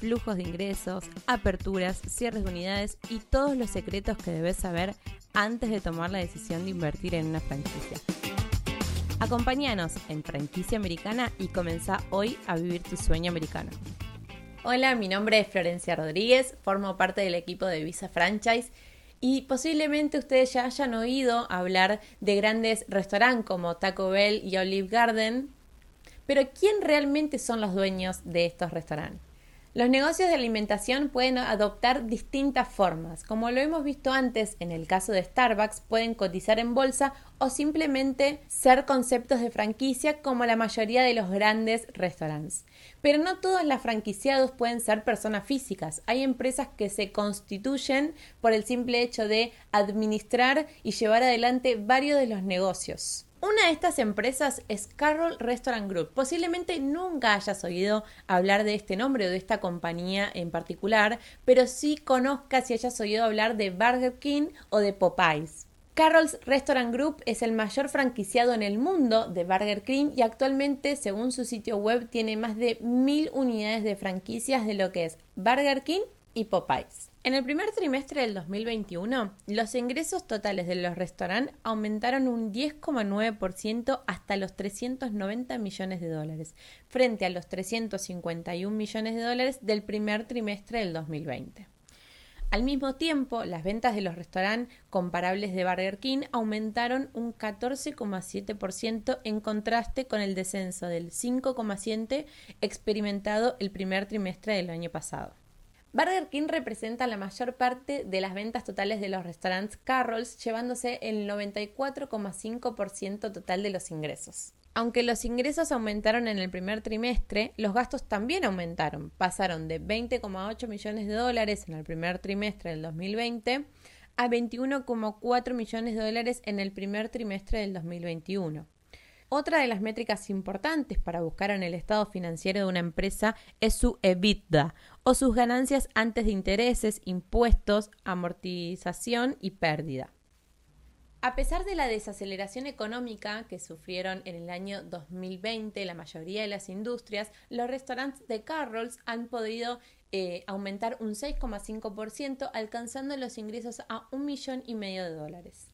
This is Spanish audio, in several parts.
flujos de ingresos, aperturas, cierres de unidades y todos los secretos que debes saber antes de tomar la decisión de invertir en una franquicia. Acompáñanos en Franquicia Americana y comenzá hoy a vivir tu sueño americano. Hola, mi nombre es Florencia Rodríguez, formo parte del equipo de Visa Franchise y posiblemente ustedes ya hayan oído hablar de grandes restaurantes como Taco Bell y Olive Garden, pero ¿quién realmente son los dueños de estos restaurantes? Los negocios de alimentación pueden adoptar distintas formas. Como lo hemos visto antes en el caso de Starbucks, pueden cotizar en bolsa o simplemente ser conceptos de franquicia como la mayoría de los grandes restaurantes. Pero no todos los franquiciados pueden ser personas físicas. Hay empresas que se constituyen por el simple hecho de administrar y llevar adelante varios de los negocios. Una de estas empresas es Carroll Restaurant Group. Posiblemente nunca hayas oído hablar de este nombre o de esta compañía en particular, pero sí conozcas y hayas oído hablar de Burger King o de Popeyes. Carroll's Restaurant Group es el mayor franquiciado en el mundo de Burger King y actualmente, según su sitio web, tiene más de mil unidades de franquicias de lo que es Burger King y Popeyes. En el primer trimestre del 2021, los ingresos totales de los restaurantes aumentaron un 10,9% hasta los 390 millones de dólares, frente a los 351 millones de dólares del primer trimestre del 2020. Al mismo tiempo, las ventas de los restaurantes comparables de Burger King aumentaron un 14,7% en contraste con el descenso del 5,7% experimentado el primer trimestre del año pasado. Burger King representa la mayor parte de las ventas totales de los restaurantes Carrolls, llevándose el 94,5% total de los ingresos. Aunque los ingresos aumentaron en el primer trimestre, los gastos también aumentaron. Pasaron de 20,8 millones de dólares en el primer trimestre del 2020 a 21,4 millones de dólares en el primer trimestre del 2021. Otra de las métricas importantes para buscar en el estado financiero de una empresa es su EBITDA o sus ganancias antes de intereses, impuestos, amortización y pérdida. A pesar de la desaceleración económica que sufrieron en el año 2020 la mayoría de las industrias, los restaurantes de Carrolls han podido eh, aumentar un 6,5%, alcanzando los ingresos a un millón y medio de dólares.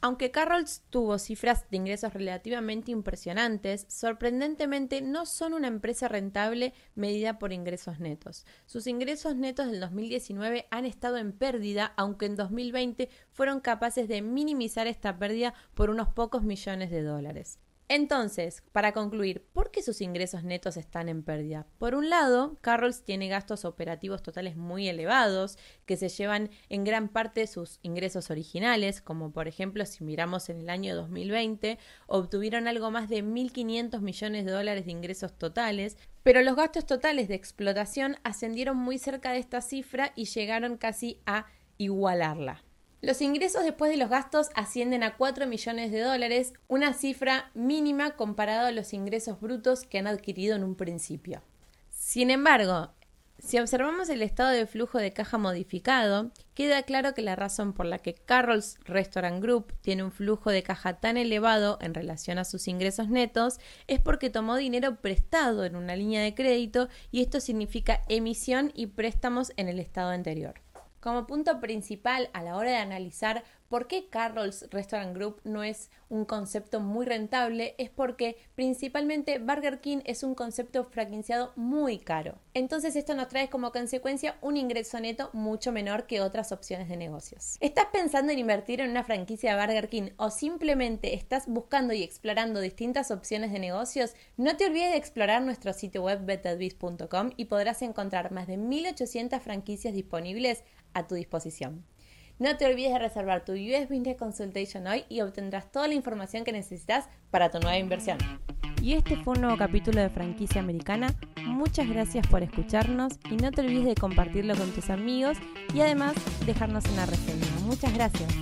Aunque Carrolls tuvo cifras de ingresos relativamente impresionantes, sorprendentemente no son una empresa rentable medida por ingresos netos. Sus ingresos netos del 2019 han estado en pérdida, aunque en 2020 fueron capaces de minimizar esta pérdida por unos pocos millones de dólares. Entonces, para concluir, ¿por qué sus ingresos netos están en pérdida? Por un lado, Carrolls tiene gastos operativos totales muy elevados que se llevan en gran parte sus ingresos originales, como por ejemplo si miramos en el año 2020, obtuvieron algo más de 1.500 millones de dólares de ingresos totales, pero los gastos totales de explotación ascendieron muy cerca de esta cifra y llegaron casi a igualarla. Los ingresos después de los gastos ascienden a 4 millones de dólares, una cifra mínima comparado a los ingresos brutos que han adquirido en un principio. Sin embargo, si observamos el estado de flujo de caja modificado, queda claro que la razón por la que Carroll's Restaurant Group tiene un flujo de caja tan elevado en relación a sus ingresos netos es porque tomó dinero prestado en una línea de crédito y esto significa emisión y préstamos en el estado anterior. Como punto principal a la hora de analizar por qué Carroll's Restaurant Group no es un concepto muy rentable es porque principalmente Burger King es un concepto franquiciado muy caro. Entonces esto nos trae como consecuencia un ingreso neto mucho menor que otras opciones de negocios. ¿Estás pensando en invertir en una franquicia de Burger King o simplemente estás buscando y explorando distintas opciones de negocios? No te olvides de explorar nuestro sitio web betterbiz.com y podrás encontrar más de 1800 franquicias disponibles a tu disposición. No te olvides de reservar tu US Business Consultation hoy y obtendrás toda la información que necesitas para tu nueva inversión. Y este fue un nuevo capítulo de Franquicia Americana. Muchas gracias por escucharnos y no te olvides de compartirlo con tus amigos y además dejarnos una reseña. Muchas gracias.